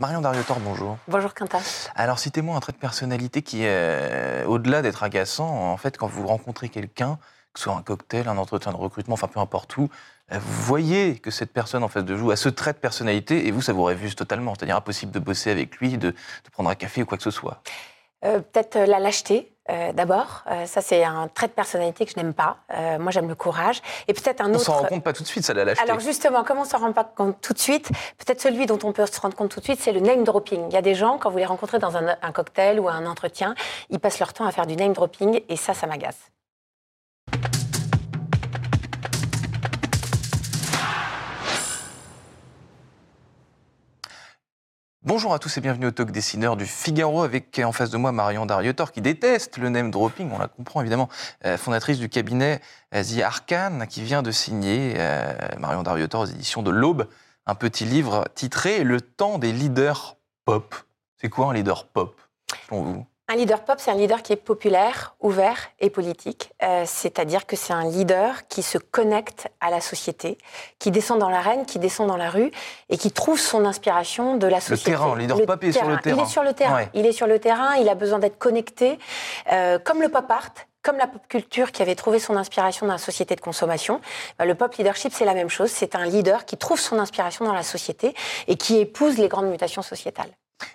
Marion Dariotor, bonjour. Bonjour Quentin. Alors citez-moi un trait de personnalité qui est, euh, au-delà d'être agaçant, en fait, quand vous rencontrez quelqu'un, que ce soit un cocktail, un entretien de recrutement, enfin peu importe où, euh, vous voyez que cette personne en face de vous a ce trait de personnalité et vous, ça vous révuse totalement. C'est-à-dire impossible de bosser avec lui, de, de prendre un café ou quoi que ce soit. Euh, Peut-être euh, la lâcheté, euh, d'abord. Euh, ça, c'est un trait de personnalité que je n'aime pas. Euh, moi, j'aime le courage. Et peut-être un On autre. s'en rend compte pas tout de suite, ça l'a lâcheté. Alors justement, comment on s'en rend pas compte tout de suite? Peut-être celui dont on peut se rendre compte tout de suite, c'est le name dropping. Il y a des gens, quand vous les rencontrez dans un, un cocktail ou un entretien, ils passent leur temps à faire du name dropping et ça, ça m'agace. Bonjour à tous et bienvenue au Talk Dessineur du Figaro avec en face de moi Marion Dariotor qui déteste le name dropping, on la comprend évidemment, euh, fondatrice du cabinet euh, The Arcane qui vient de signer euh, Marion Dariotor aux éditions de l'Aube un petit livre titré Le temps des leaders pop. C'est quoi un leader pop selon vous? Un leader pop, c'est un leader qui est populaire, ouvert et politique. Euh, C'est-à-dire que c'est un leader qui se connecte à la société, qui descend dans l'arène, qui descend dans la rue et qui trouve son inspiration de la société. terrain, le leader pop est sur le Il terrain. est sur le terrain. Ouais. Il est sur le terrain. Il a besoin d'être connecté, Euh, comme le pop art. Comme la pop culture qui avait trouvé son inspiration dans la société de consommation, bah, le pop leadership, c'est la même chose. C'est un leader qui trouve son inspiration dans la société et qui épouse les grandes mutations sociétales.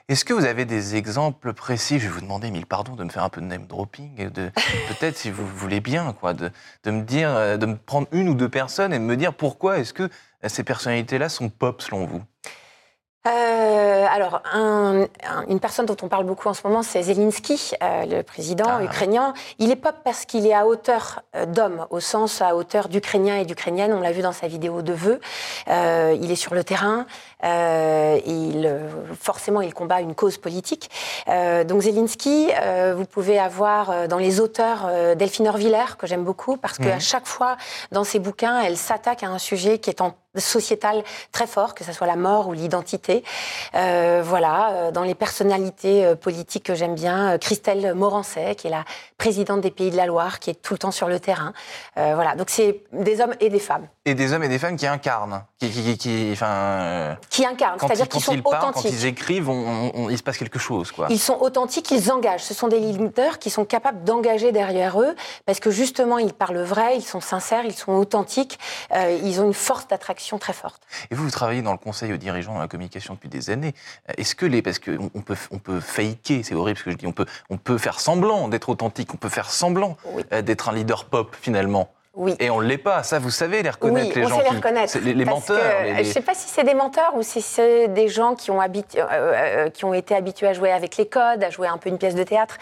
Est-ce que vous avez des exemples précis? Je vais vous demander mille pardons de me faire un peu de name dropping, de peut-être si vous voulez bien, quoi, me dire, euh, de me prendre une ou deux personnes et de me dire pourquoi est-ce que euh, ces personnalités-là sont pop selon vous? Euh, alors, un- un- une personne dont on parle beaucoup en ce moment, c'est Zelensky, euh, le président Ah. ukrainien. Il est pop parce qu'il est à hauteur euh, d'homme, au sens à hauteur d'Ukrainiens et d'Ukrainiennes. On l'a vu dans sa vidéo de vœux. Euh, il est sur le terrain. euh, il, euh, forcément, il combat une cause politique. Euh, donc Zelensky, euh, vous pouvez avoir dans les auteurs euh, Delphine Orviller, que j'aime beaucoup, parce Mhm. qu'à chaque fois, dans ses bouquins, elle s'attaque à un sujet qui est en sociétal très fort, que ce soit la mort ou l'identité. Euh, voilà, euh, dans les personnalités euh, politiques que j'aime bien, Christelle Morancet, qui est la présidente des Pays de la Loire, qui est tout le temps sur le terrain. Euh, voilà, donc c'est des hommes et des femmes Et des hommes et des femmes qui incarnent, qui, qui, qui- qui- enfin, euh, qui incarnent, c'est-à-dire ils, qu'ils sont ils parlent, quand authentiques. ils écrivent, on- on- on- il se passe quelque chose, quoi. Ils sont authentiques, ils engagent. Ce sont des leaders qui sont capables d'engager derrière eux parce que justement, ils parlent vrai, ils sont sincères, ils sont authentiques, ils ont une force d'attraction très forte. Et vous, vous travaillez dans le conseil aux dirigeants dans la communication depuis des années. Est-ce que les, parce qu'on on peut, on peut faker, c'est horrible ce que je dis, on peut, on peut faire semblant d'être authentique, on peut faire semblant Oui. euh, d'être un leader pop finalement. Oui. Et on ne l'est pas. Ça, vous savez les reconnaître, oui, les on gens sait qui, les reconnaître. c'est les, les menteurs. que, les- euh, les- Je ne sais pas si c'est des menteurs ou si c'est des gens qui ont, habitu- euh, euh, qui ont été habitués à jouer avec les codes, à jouer un peu une pièce de théâtre.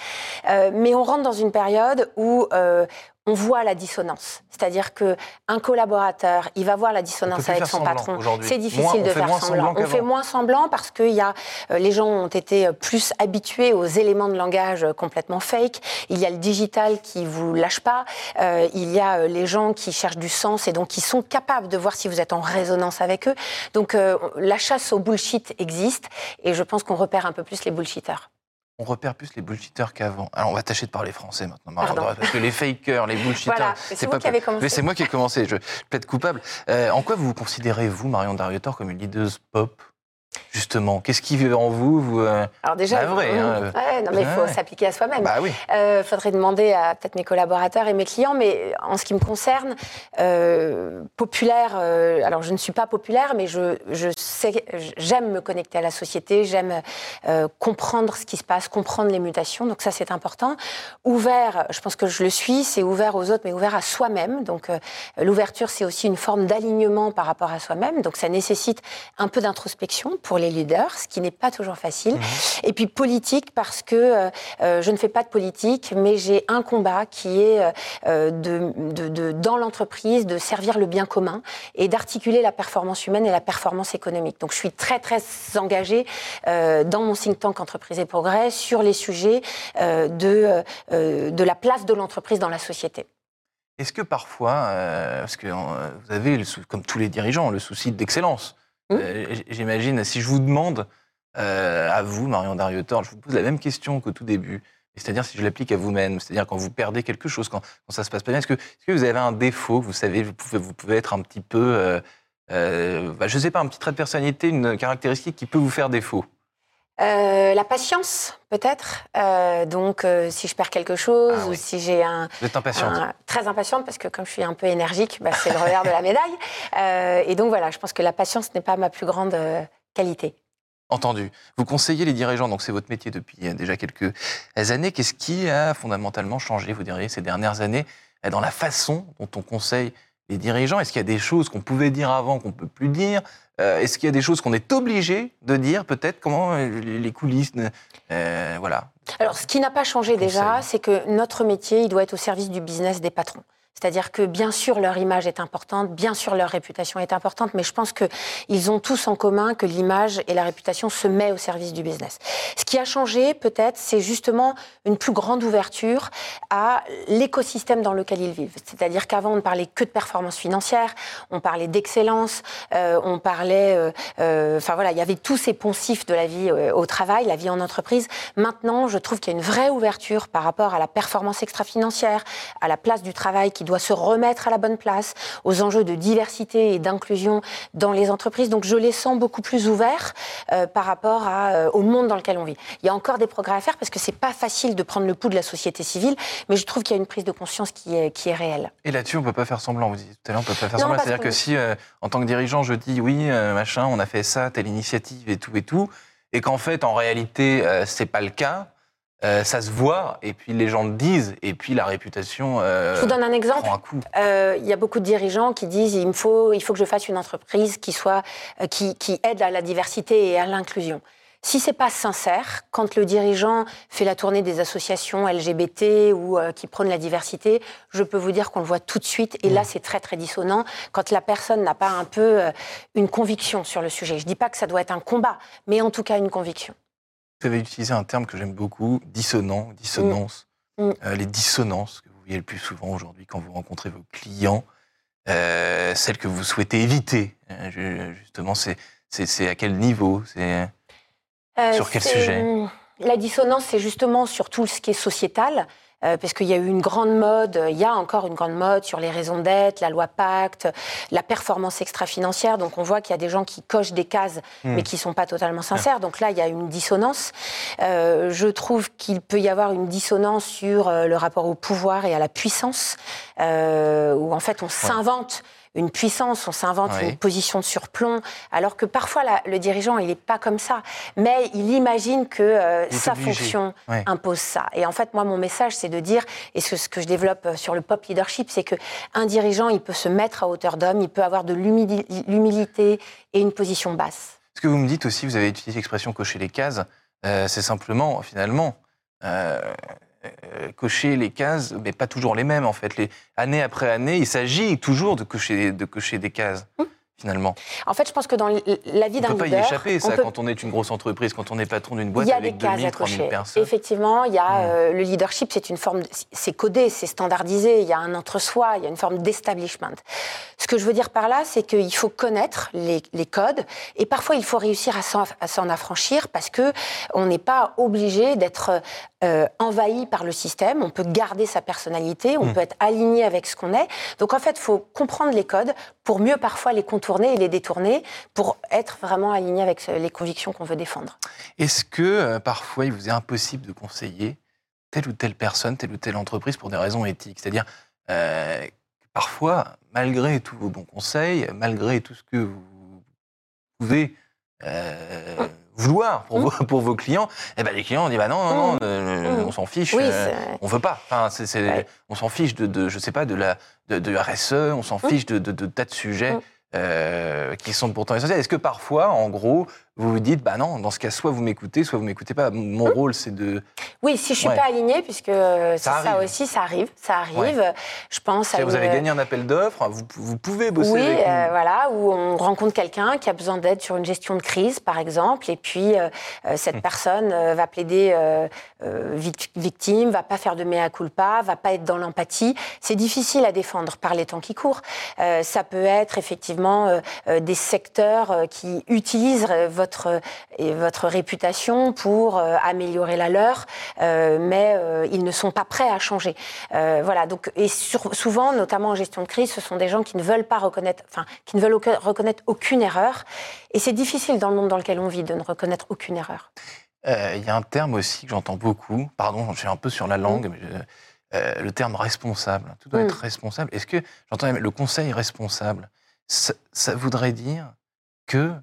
Euh, mais on rentre dans une période où euh, on voit la dissonance. C'est-à-dire que un collaborateur, il va voir la dissonance avec son patron. C'est difficile de faire semblant. On fait moins semblant parce que y a, euh, les gens ont été euh, plus habitués aux éléments de langage euh, complètement fake. Il y a le digital qui vous lâche pas. Euh, il y a euh, les gens qui cherchent du sens et donc qui sont capables de voir si vous êtes en résonance avec eux. Donc euh, la chasse au bullshit existe et je pense qu'on repère un peu plus les bullshitters. On repère plus les bullshitters qu'avant. Alors, on va tâcher de parler français maintenant, Marion Pardon. Parce que les fakers, les bullshitters, Voilà, c'est qui pas- avez commencé. Mais c'est moi qui ai commencé. Je plaide coupable. Euh, en quoi vous vous considérez vous, Marion Dariotor, comme une leader pop? Justement, qu'est-ce qui vit en vous, vous euh, Alors déjà, Bah, vrai, hein. ouais, non mais il faut Ouais. s'appliquer à soi-même. Bah oui. Euh, faudrait demander à peut-être mes collaborateurs et mes clients, mais en ce qui me concerne, euh, populaire. euh, alors, je ne suis pas populaire, mais je, je sais, j'aime me connecter à la société, j'aime euh, comprendre ce qui se passe, comprendre les mutations. Donc ça, c'est important. Ouvert, je pense que je le suis. C'est ouvert aux autres, mais ouvert à soi-même. Donc euh, l'ouverture, c'est aussi une forme d'alignement par rapport à soi-même. Donc ça nécessite un peu d'introspection pour les leaders, ce qui n'est pas toujours facile. Et puis politique parce que euh, euh, je ne fais pas de politique, mais j'ai un combat qui est euh, de, de- de- dans l'entreprise de servir le bien commun et d'articuler la performance humaine et la performance économique. Donc je suis très très engagée euh, dans mon think tank Entreprise et Progrès sur les sujets de, de la place de l'entreprise dans la société. Est-ce que parfois, parce que vous avez, comme tous les dirigeants, le souci d'excellence. Mmh. Euh, J'imagine, si je vous demande euh, à vous, Marion Dariotor, je vous pose la même question qu'au tout début. C'est-à-dire si je l'applique à vous-même, c'est-à-dire quand vous perdez quelque chose, quand, quand ça se passe pas bien, est-ce que, vous avez un défaut Vous savez, vous pouvez, vous pouvez être un petit peu, euh, euh, bah, je sais pas, un petit trait de personnalité, une caractéristique qui peut vous faire défaut? La patience, peut-être. donc, si je perds quelque chose ah ou si j'ai un. Vous êtes impatiente. très impatiente parce que comme je suis un peu énergique, bah, c'est le revers de la médaille. et donc voilà, je pense que la patience n'est pas ma plus grande qualité. Entendu. Vous conseillez les dirigeants, donc c'est votre métier depuis euh, déjà quelques années. Qu'est-ce qui a fondamentalement changé, vous diriez, ces dernières années, euh, dans la façon dont on conseille les dirigeants? Est-ce qu'il y a des choses qu'on pouvait dire avant qu'on ne peut plus dire? Euh, Est-ce qu'il y a des choses qu'on est obligé de dire, peut-être Comment les coulisses Voilà. Alors, ce qui n'a pas changé déjà, c'est que notre métier, il doit être au service du business des patrons. C'est-à-dire que bien sûr leur image est importante, bien sûr leur réputation est importante, mais je pense qu'ils ont tous en commun que l'image et la réputation se mettent au service du business. Ce qui a changé peut-être, c'est justement une plus grande ouverture à l'écosystème dans lequel ils vivent. C'est-à-dire qu'avant on ne parlait que de performance financière, on parlait d'excellence, euh, on parlait, euh, euh, enfin voilà, il y avait tous ces poncifs de la vie au travail, la vie en entreprise. Maintenant, je trouve qu'il y a une vraie ouverture par rapport à la performance extra-financière, à la place du travail qui doit se remettre à la bonne place, aux enjeux de diversité et d'inclusion dans les entreprises. Donc je les sens beaucoup plus ouverts euh, par rapport à, euh, au monde dans lequel on vit. Il y a encore des progrès à faire parce que c'est pas facile de prendre le pouls de la société civile, mais je trouve qu'il y a une prise de conscience qui est, qui est réelle. Et là-dessus, on peut pas faire semblant. Vous disiez tout à l'heure, on peut pas faire semblant. C'est-à-dire que si, euh, en tant que dirigeant, je dis oui, machin, on a fait ça, telle initiative et tout et tout, et qu'en fait, en réalité, c'est pas le cas. Euh, ça se voit, et puis les gens le disent, et puis la réputation. Euh, je vous donne un exemple. Euh, il y a beaucoup de dirigeants qui disent il me faut, il faut que je fasse une entreprise qui soit, qui, qui aide à la diversité et à l'inclusion. Si c'est pas sincère, quand le dirigeant fait la tournée des associations LGBT ou qui prônent la diversité, je peux vous dire qu'on le voit tout de suite. Et là, mmh. c'est très très dissonant quand la personne n'a pas un peu une conviction sur le sujet. Je dis pas que ça doit être un combat, mais en tout cas une conviction. Vous avez utilisé un terme que j'aime beaucoup, dissonant, dissonance. Mm. Mm. Euh, les dissonances que vous voyez le plus souvent aujourd'hui quand vous rencontrez vos clients, euh, celles que vous souhaitez éviter, euh, justement, c'est à quel niveau? C'est sur quel sujet? La dissonance, c'est justement sur tout ce qui est sociétal. Euh, parce qu'il y a eu une grande mode, il y a encore une grande mode sur les raisons d'être, la loi Pacte, la performance extra-financière. Donc on voit qu'il y a des gens qui cochent des cases, hmm. mais qui sont pas totalement sincères. Donc là, il y a une dissonance. Euh, je trouve qu'il peut y avoir une dissonance sur euh, le rapport au pouvoir et à la puissance, où en fait on s'invente une puissance, on s'invente une position de surplomb, alors que parfois le dirigeant, il n'est pas comme ça. Mais il imagine que euh, sa fonction impose ça. Et en fait, moi, mon message, c'est de dire, et ce, que je développe euh, sur le pop leadership, c'est qu'un dirigeant, il peut se mettre à hauteur d'homme, il peut avoir de l'humilité et une position basse. Ce que vous me dites aussi, vous avez utilisé l'expression cocher les cases, euh, c'est simplement, finalement, euh, cocher les cases, mais pas toujours les mêmes en fait. Les, année après année, il s'agit toujours de cocher, de cocher des cases. Finalement En fait, je pense que dans la vie d'un leader... On ne peut pas y échapper, ça, quand on est une grosse entreprise, quand on est patron d'une boîte avec 2000, 3000 personnes. Effectivement, il y a hmm. euh, le leadership, c'est une forme... C'est codé, c'est standardisé, il y a un entre-soi, il y a une forme d'establishment. Ce que je veux dire par là, c'est qu'il faut connaître les, codes et parfois il faut réussir à s'en affranchir parce que on n'est pas obligé d'être euh, envahi par le système. On peut garder sa personnalité, on hmm. peut être aligné avec ce qu'on est. Donc en fait, il faut comprendre les codes pour mieux parfois les contourner et les détourner pour être vraiment aligné avec les convictions qu'on veut défendre. Est-ce que euh, parfois il vous est impossible de conseiller telle ou telle personne, telle ou telle entreprise pour des raisons éthiques? C'est-à-dire, euh, parfois, malgré tous vos bons conseils, malgré tout ce que vous pouvez euh, hum. vouloir pour, vos, pour vos clients, eh ben les clients disent bah non, non, non hum. on s'en fiche, on veut pas. Enfin, On s'en fiche de, de, je sais pas, de la de, de RSE, on s'en fiche de, tas de sujets. Euh, qui sont pourtant essentiels. Est-ce que parfois, en gros, vous vous dites, bah non, dans ce cas, soit vous m'écoutez, soit vous m'écoutez pas. Mon mmh. rôle, c'est de. Oui, si je suis pas alignée, puisque c'est ça, aussi, ça arrive, ça arrive. Je pense. À vous avez gagné un appel d'offres, vous, vous, pouvez bosser. Oui, euh, voilà, où on rencontre quelqu'un qui a besoin d'aide sur une gestion de crise, par exemple, et puis euh, euh, cette mmh. personne va plaider victime, va pas faire de mea culpa, va pas être dans l'empathie. C'est difficile à défendre par les temps qui courent. ça peut être effectivement des secteurs qui utilisent votre et votre réputation pour euh, améliorer la leur, euh, mais euh, ils ne sont pas prêts à changer. voilà. Donc, et souvent, notamment en gestion de crise, ce sont des gens qui ne veulent pas reconnaître, enfin, qui ne veulent reconnaître aucune erreur. Et c'est difficile dans le monde dans lequel on vit de ne reconnaître aucune erreur. Euh, Il y a un terme aussi que j'entends beaucoup, pardon, je suis un peu sur la langue, mais je- euh, le terme responsable. Tout doit Mm. être responsable. Est-ce que, j'entends le conseil responsable, ça, ça voudrait dire que,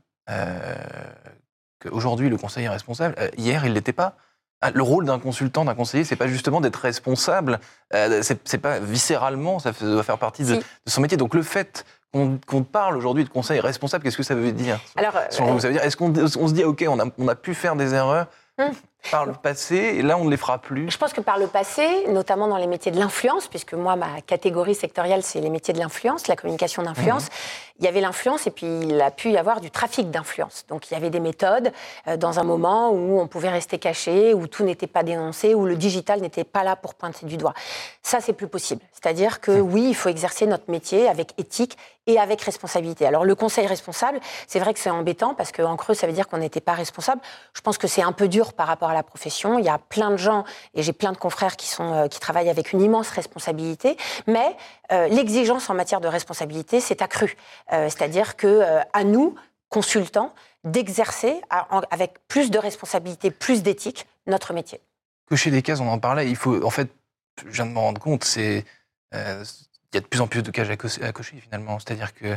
qu'aujourd'hui, le conseil est responsable Euh, Hier, il ne l'était pas Ah, le rôle d'un consultant, d'un conseiller, c'est pas justement d'être responsable. Euh, c'est pas viscéralement, ça doit faire partie de, Si. de son métier. Donc le fait qu'on parle aujourd'hui de conseil responsable, qu'est-ce que ça veut dire? Alors, euh, vous, ça veut dire, est-ce qu'on on se dit, OK, on a, on a pu faire des erreurs? Hmm. Par le passé, et là, on ne les fera plus Je pense que par le passé, notamment dans les métiers de l'influence, puisque moi, ma catégorie sectorielle, c'est les métiers de l'influence, la communication d'influence, Mhm. il y avait l'influence et puis il a pu y avoir du trafic d'influence. Donc il y avait des méthodes euh, dans un moment où on pouvait rester caché, où tout n'était pas dénoncé, où le digital n'était pas là pour pointer du doigt. Ça, c'est plus possible. C'est-à-dire que oui, il faut exercer notre métier avec éthique et avec responsabilité. Alors le conseil responsable, c'est vrai que c'est embêtant parce qu'en creux, ça veut dire qu'on n'était pas responsable. Je pense que c'est un peu dur par rapport à la profession. Il y a plein de gens, et j'ai plein de confrères qui, sont, euh, qui travaillent avec une immense responsabilité, mais euh, l'exigence en matière de responsabilité s'est accrue. Euh, C'est-à-dire que euh, à nous, consultants, d'exercer avec plus de responsabilité, plus d'éthique, notre métier. Cocher des cases, on en parlait, il faut, en fait, je viens de m'en rendre compte, c'est, il y a de plus en plus de cases à, co- à cocher, finalement. C'est-à-dire que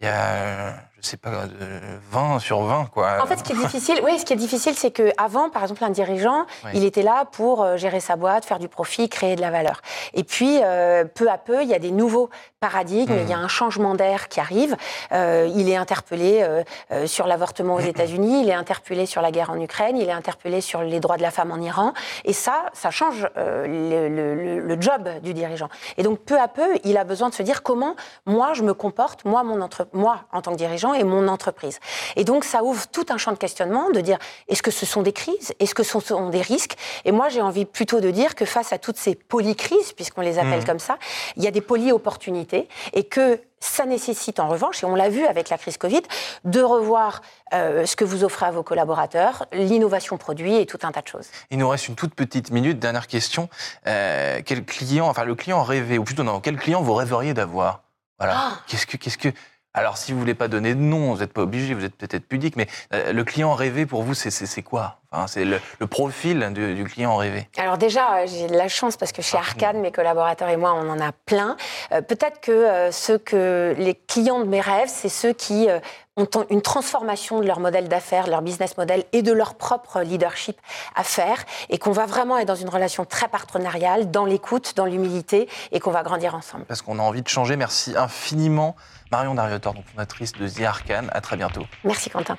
il y a, je sais pas, euh, 20 sur 20, quoi. En fait, ce qui est difficile, oui, ce qui est difficile, c'est que avant, par exemple, un dirigeant, Oui. il était là pour euh, gérer sa boîte, faire du profit, créer de la valeur. Et puis, euh, peu à peu, il y a des nouveaux paradigmes, Mhm. il y a un changement d'air qui arrive. Euh, il est interpellé euh, sur l'avortement aux États-Unis, il est interpellé sur la guerre en Ukraine, il est interpellé sur les droits de la femme en Iran. Et ça, ça change le, le- le- le job du dirigeant. Et donc, peu à peu, il a besoin de se dire comment moi je me comporte, moi, mon entre... moi en tant que dirigeant et mon entreprise. Et donc, ça ouvre tout un champ de questionnement de dire est-ce que ce sont des crises? Est-ce que ce sont des risques? Et moi, j'ai envie plutôt de dire que face à toutes ces polycrises, puisqu'on les appelle Mhm. comme ça, il y a des poly-opportunités et que ça nécessite en revanche, et on l'a vu avec la crise Covid, de revoir euh, ce que vous offrez à vos collaborateurs, l'innovation produit et tout un tas de choses. Il nous reste une toute petite minute. Dernière question. Euh, quel client, enfin, le client rêvé, ou plutôt non, quel client vous rêveriez d'avoir? Voilà. Ah Qu'est-ce que, qu'est-ce que. Alors, si vous voulez pas donner de nom, vous n'êtes pas obligé, vous êtes peut-être pudique, mais euh, le client rêvé pour vous, c'est, quoi? Enfin, C'est le, le profil du, du client rêvé. Alors déjà, euh, j'ai de la chance parce que chez Ah, Arcane, mes collaborateurs et moi, on en a plein. Euh, Peut-être que euh, ceux que les clients de mes rêves, c'est ceux qui euh, ont une transformation de leur modèle d'affaires, de leur business model et de leur propre leadership à faire et qu'on va vraiment être dans une relation très partenariale, dans l'écoute, dans l'humilité et qu'on va grandir ensemble. Parce qu'on a envie de changer. Merci infiniment, Marion Dariotor, donc fondatrice de The Arcane. À très bientôt. Merci Quentin.